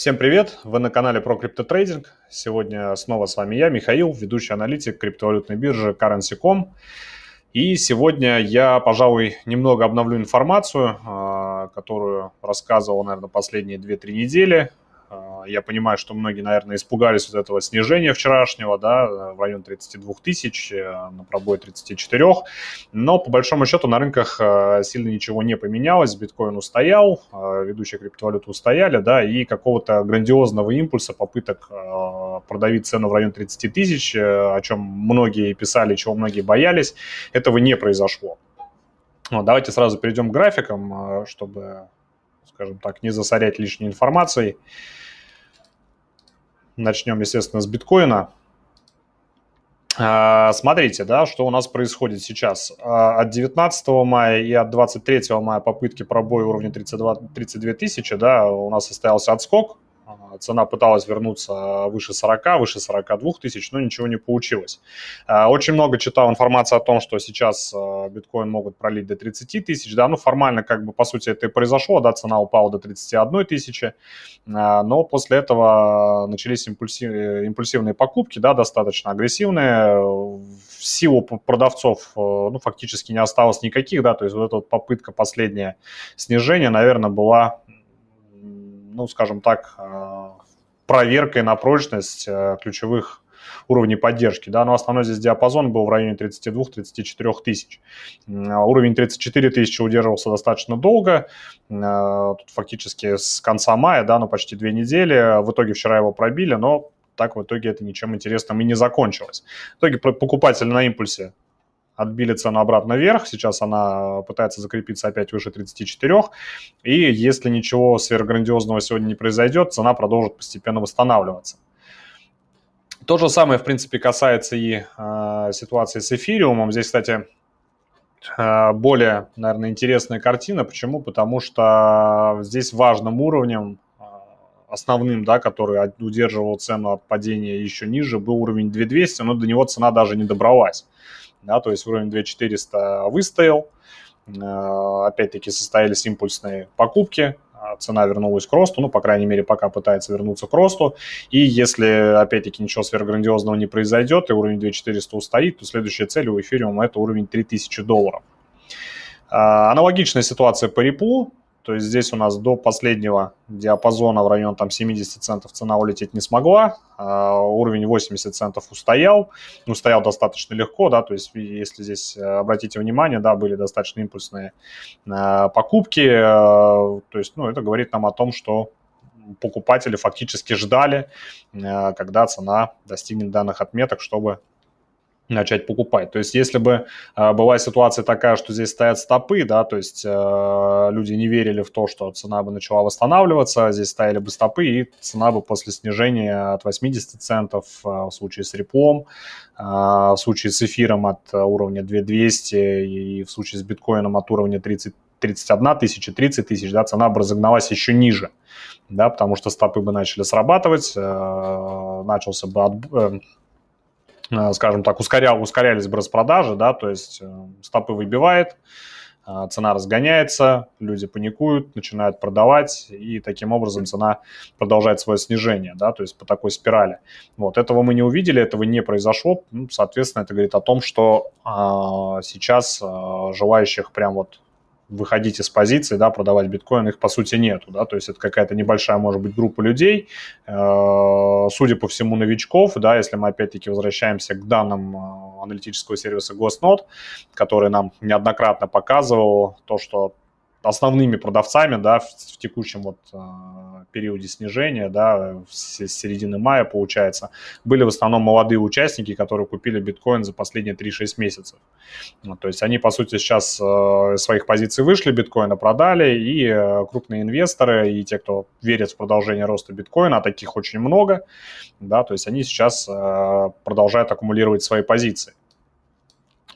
Всем привет! Вы на канале про криптотрейдинг. Сегодня снова с вами я, Михаил, ведущий аналитик криптовалютной биржи Currency.com. И сегодня я, пожалуй, немного обновлю информацию, а, которую рассказывал, наверное, последние 2-3 недели. А, я понимаю, что многие, наверное, испугались вот этого снижения вчерашнего, да, в район 32 тысяч, э, на пробой 34. Но, по большому счету, на рынках э, сильно ничего не поменялось. Биткоин устоял, э, ведущие криптовалюты устояли, да, и какого-то грандиозного импульса, попыток продавить цену в район 30 тысяч, о чем многие писали, чего многие боялись, этого не произошло. Вот, давайте сразу перейдем к графикам, чтобы, скажем так, не засорять лишней информацией. Начнем, естественно, с биткоина. А, смотрите, да, что у нас происходит сейчас. А, от 19 мая и от 23 мая попытки пробоя уровня 32, 32 тысячи, да, у нас состоялся отскок цена пыталась вернуться выше 40, выше 42 тысяч, но ничего не получилось. Э, очень много читал информации о том, что сейчас э, биткоин могут пролить до 30 тысяч, да, ну формально как бы по сути это и произошло, да, цена упала до 31 тысячи, э, но после этого начались импульсив, импульсивные покупки, да, достаточно агрессивные, в силу продавцов, ну, фактически не осталось никаких, да, то есть вот эта вот попытка последняя снижения, наверное, была ну, скажем так, э, проверкой на прочность э, ключевых уровней поддержки. Да, но основной здесь диапазон был в районе 32-34 тысяч. Уровень 34 тысячи удерживался достаточно долго, э, тут фактически с конца мая, да, ну почти две недели. В итоге вчера его пробили, но так в итоге это ничем интересным и не закончилось. В итоге покупатели на импульсе отбили цену обратно вверх, сейчас она пытается закрепиться опять выше 34, и если ничего сверхграндиозного сегодня не произойдет, цена продолжит постепенно восстанавливаться. То же самое, в принципе, касается и э, ситуации с эфириумом. Здесь, кстати, э, более, наверное, интересная картина. Почему? Потому что здесь важным уровнем основным, да, который удерживал цену от падения еще ниже, был уровень 2200, но до него цена даже не добралась да, то есть уровень 2400 выстоял, э, опять-таки состоялись импульсные покупки, а цена вернулась к росту, ну, по крайней мере, пока пытается вернуться к росту. И если, опять-таки, ничего сверхграндиозного не произойдет, и уровень 2400 устоит, то следующая цель у эфириума – это уровень 3000 долларов. А, аналогичная ситуация по рипу. То есть здесь у нас до последнего диапазона в район там 70 центов цена улететь не смогла. Uh, уровень 80 центов устоял. Устоял достаточно легко, да, то есть если здесь э, обратите внимание, да, были достаточно импульсные uh, покупки. Uh, то есть, ну, это говорит нам о том, что покупатели фактически ждали, когда цена достигнет данных отметок, чтобы начать покупать. То есть, если бы э, была ситуация такая, что здесь стоят стопы, да, то есть э, люди не верили в то, что цена бы начала восстанавливаться, здесь стояли бы стопы, и цена бы после снижения от 80 центов э, в случае с реплом, э, в случае с эфиром от уровня 2200 и в случае с биткоином от уровня 30 31 тысяча, 30 тысяч, да, цена бы разогналась еще ниже, да, потому что стопы бы начали срабатывать, э, начался бы от, Э, скажем так, ускорял, ускорялись бы распродажи, да, то есть э, стопы выбивает, э, цена разгоняется, люди паникуют, начинают продавать, и таким образом цена продолжает свое снижение, да, то есть по такой спирали. Вот, этого мы не увидели, этого не произошло, ну, соответственно, это говорит о том, что а, сейчас а, желающих прям вот выходить из позиции, да, продавать биткоин, их по сути нету, да, то есть это какая-то небольшая, может быть, группа людей, э, судя по всему, новичков, да, если мы опять-таки возвращаемся к данным э, аналитического сервиса GhostNode, который нам неоднократно показывал то, что основными продавцами, да, в, в текущем вот э, периоде снижения, да, с, середины мая, получается, были в основном молодые участники, которые купили биткоин за последние 3-6 месяцев. Ну, то есть они, по сути, сейчас э, своих позиций вышли, биткоина продали, и э, крупные инвесторы, и те, кто верит в продолжение роста биткоина, а таких очень много, да, то есть они сейчас э, продолжают аккумулировать свои позиции.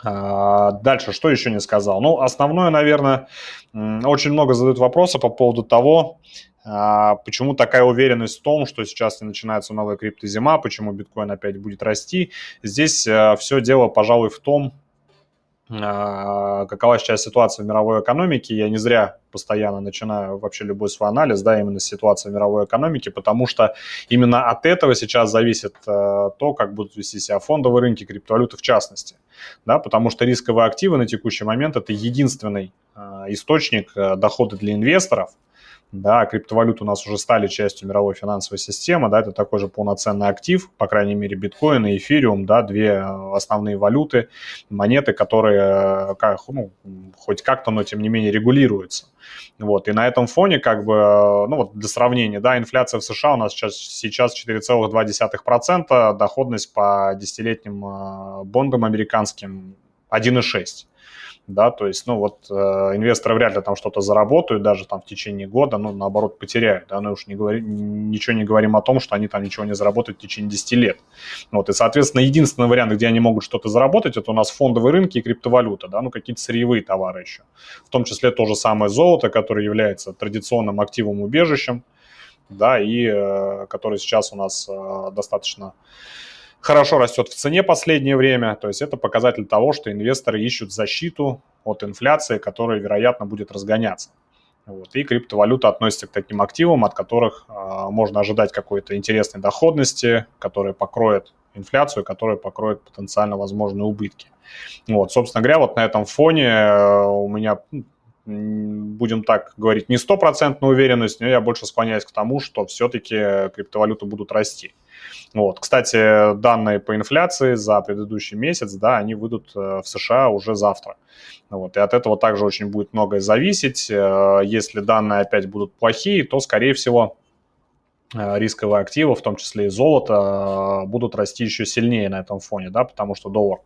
А, дальше, что еще не сказал? Ну, основное, наверное, очень много задают вопросы по поводу того, а, почему такая уверенность в том, что сейчас не начинается новая криптозима, почему биткоин опять будет расти. Здесь э, все дело, пожалуй, в том, а, какова сейчас ситуация в мировой экономике. Я не зря постоянно начинаю вообще любой свой анализ, да, именно с ситуации в мировой экономике, потому что именно от этого сейчас зависит э, то, как будут вести себя фондовые рынки, криптовалюты в частности, да, потому что рисковые активы на текущий момент это единственный э, источник э, дохода для инвесторов, да, криптовалюты у нас уже стали частью мировой финансовой системы, да, это такой же полноценный актив, по крайней мере, биткоин и эфириум, да, две основные валюты, монеты, которые э, как, ну, хоть как-то, но тем не менее регулируются. Вот, и на этом фоне, как бы, э, ну вот для сравнения, да, инфляция в США у нас сейчас, сейчас 4,2%, доходность по десятилетним э, бондам американским 1,6% да, то есть, ну, вот э, инвесторы вряд ли там что-то заработают даже там в течение года, ну, наоборот, потеряют, да, ну, уж не говори, ничего не говорим о том, что они там ничего не заработают в течение 10 лет. Вот, и, соответственно, единственный вариант, где они могут что-то заработать, это у нас фондовые рынки и криптовалюта, да, ну, какие-то сырьевые товары еще, в том числе то же самое золото, которое является традиционным активом убежищем, да, и э, который сейчас у нас э, достаточно хорошо растет в цене последнее время. То есть это показатель того, что инвесторы ищут защиту от инфляции, которая, вероятно, будет разгоняться. Вот. И криптовалюта относится к таким активам, от которых э, можно ожидать какой-то интересной доходности, которая покроет инфляцию, которая покроет потенциально возможные убытки. Вот, собственно говоря, вот на этом фоне э, у меня будем так говорить, не стопроцентная уверенность, но я больше склоняюсь к тому, что все-таки криптовалюты будут расти. Вот. Кстати, данные по инфляции за предыдущий месяц, да, они выйдут э, в США уже завтра. Вот. И от этого также очень будет многое зависеть. Э, если данные опять будут плохие, то, скорее всего, рисковые активы, в том числе и золото, будут расти еще сильнее на этом фоне, да, потому что доллар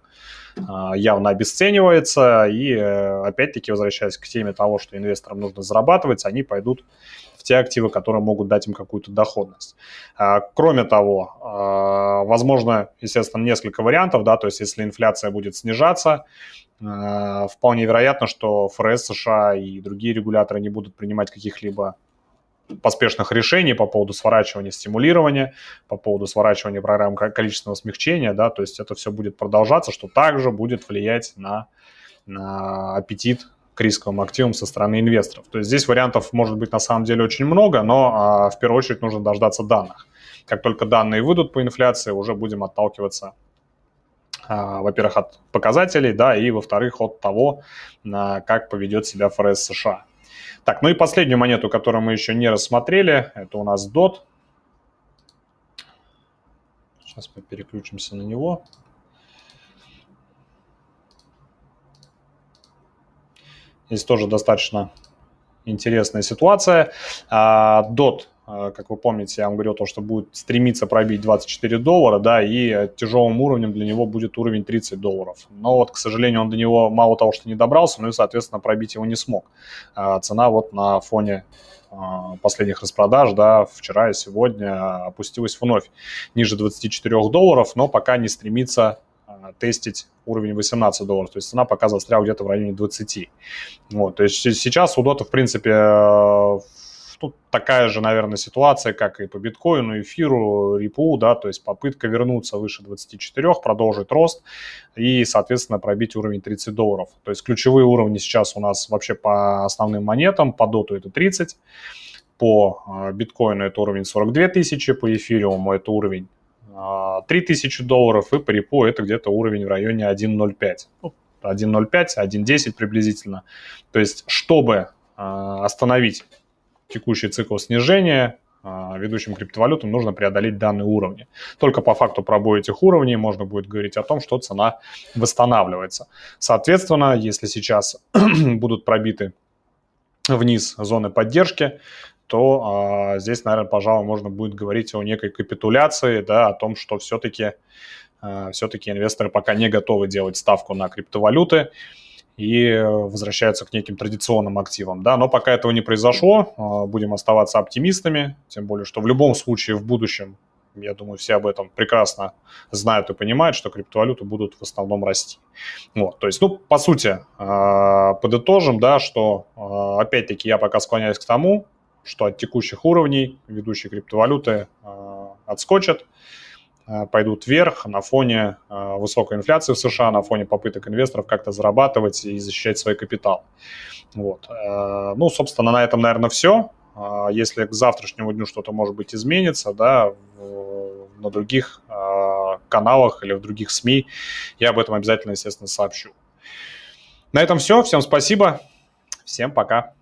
явно обесценивается, и опять-таки, возвращаясь к теме того, что инвесторам нужно зарабатывать, они пойдут те активы, которые могут дать им какую-то доходность. Кроме того, возможно, естественно, несколько вариантов, да, то есть если инфляция будет снижаться, вполне вероятно, что ФРС США и другие регуляторы не будут принимать каких-либо поспешных решений по поводу сворачивания стимулирования, по поводу сворачивания программ количественного смягчения, да, то есть это все будет продолжаться, что также будет влиять на, на аппетит к рисковым активам со стороны инвесторов. То есть здесь вариантов может быть на самом деле очень много, но а, в первую очередь нужно дождаться данных. Как только данные выйдут по инфляции, уже будем отталкиваться а, во-первых, от показателей, да, и, во-вторых, от того, как поведет себя ФРС США. Так, ну и последнюю монету, которую мы еще не рассмотрели, это у нас DOT. Сейчас мы переключимся на него. Здесь тоже достаточно интересная ситуация. DOT, а, как вы помните, я вам говорил, то, что будет стремиться пробить 24 доллара, да, и тяжелым уровнем для него будет уровень 30 долларов. Но вот, к сожалению, он до него мало того, что не добрался, но и, соответственно, пробить его не смог. А, цена вот на фоне а, последних распродаж, да, вчера и сегодня опустилась вновь ниже 24 долларов, но пока не стремится тестить уровень 18 долларов, то есть цена пока застряла где-то в районе 20. Вот, то есть сейчас у Дота, в принципе, э, тут такая же, наверное, ситуация, как и по биткоину, эфиру, рипу, да, то есть попытка вернуться выше 24, продолжить рост и, соответственно, пробить уровень 30 долларов. То есть ключевые уровни сейчас у нас вообще по основным монетам, по доту это 30, по э, биткоину это уровень 42 тысячи, по эфириуму это уровень 3000 долларов, и по репу это где-то уровень в районе 1.05. 1.05, 1.10 приблизительно. То есть, чтобы а, остановить текущий цикл снижения, а, ведущим криптовалютам нужно преодолеть данные уровни. Только по факту пробоя этих уровней можно будет говорить о том, что цена восстанавливается. Соответственно, если сейчас будут пробиты вниз зоны поддержки, то а, здесь, наверное, пожалуй, можно будет говорить о некой капитуляции, да, о том, что все-таки а, все-таки инвесторы пока не готовы делать ставку на криптовалюты и возвращаются к неким традиционным активам, да, но пока этого не произошло, а, будем оставаться оптимистами, тем более, что в любом случае в будущем я думаю, все об этом прекрасно знают и понимают, что криптовалюты будут в основном расти. Вот, то есть, ну, по сути, а, подытожим, да, что, опять-таки, я пока склоняюсь к тому, что от текущих уровней ведущие криптовалюты э, отскочат, пойдут вверх на фоне высокой инфляции в США, на фоне попыток инвесторов как-то зарабатывать и защищать свой капитал. Вот. Ну, собственно, на этом, наверное, все. Если к завтрашнему дню что-то, может быть, изменится, да, на других каналах или в других СМИ, я об этом обязательно, естественно, сообщу. На этом все. Всем спасибо. Всем пока.